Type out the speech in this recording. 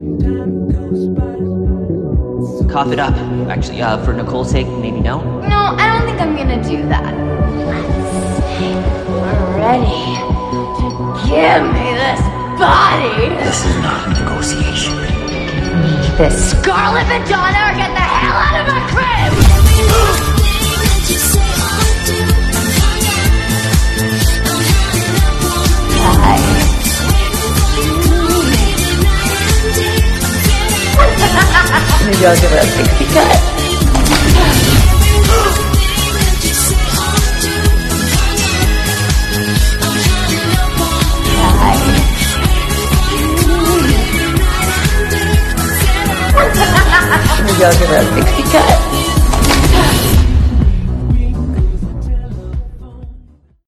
Cough it up. Actually, uh, for Nicole's sake, maybe no. No, I don't think I'm gonna do that. We're ready. to Give me this body. This is not a negotiation. This Scarlet Madonna or get the hell out of Maybe I'll give her a pixie cut. Maybe I'll give a pixie cut.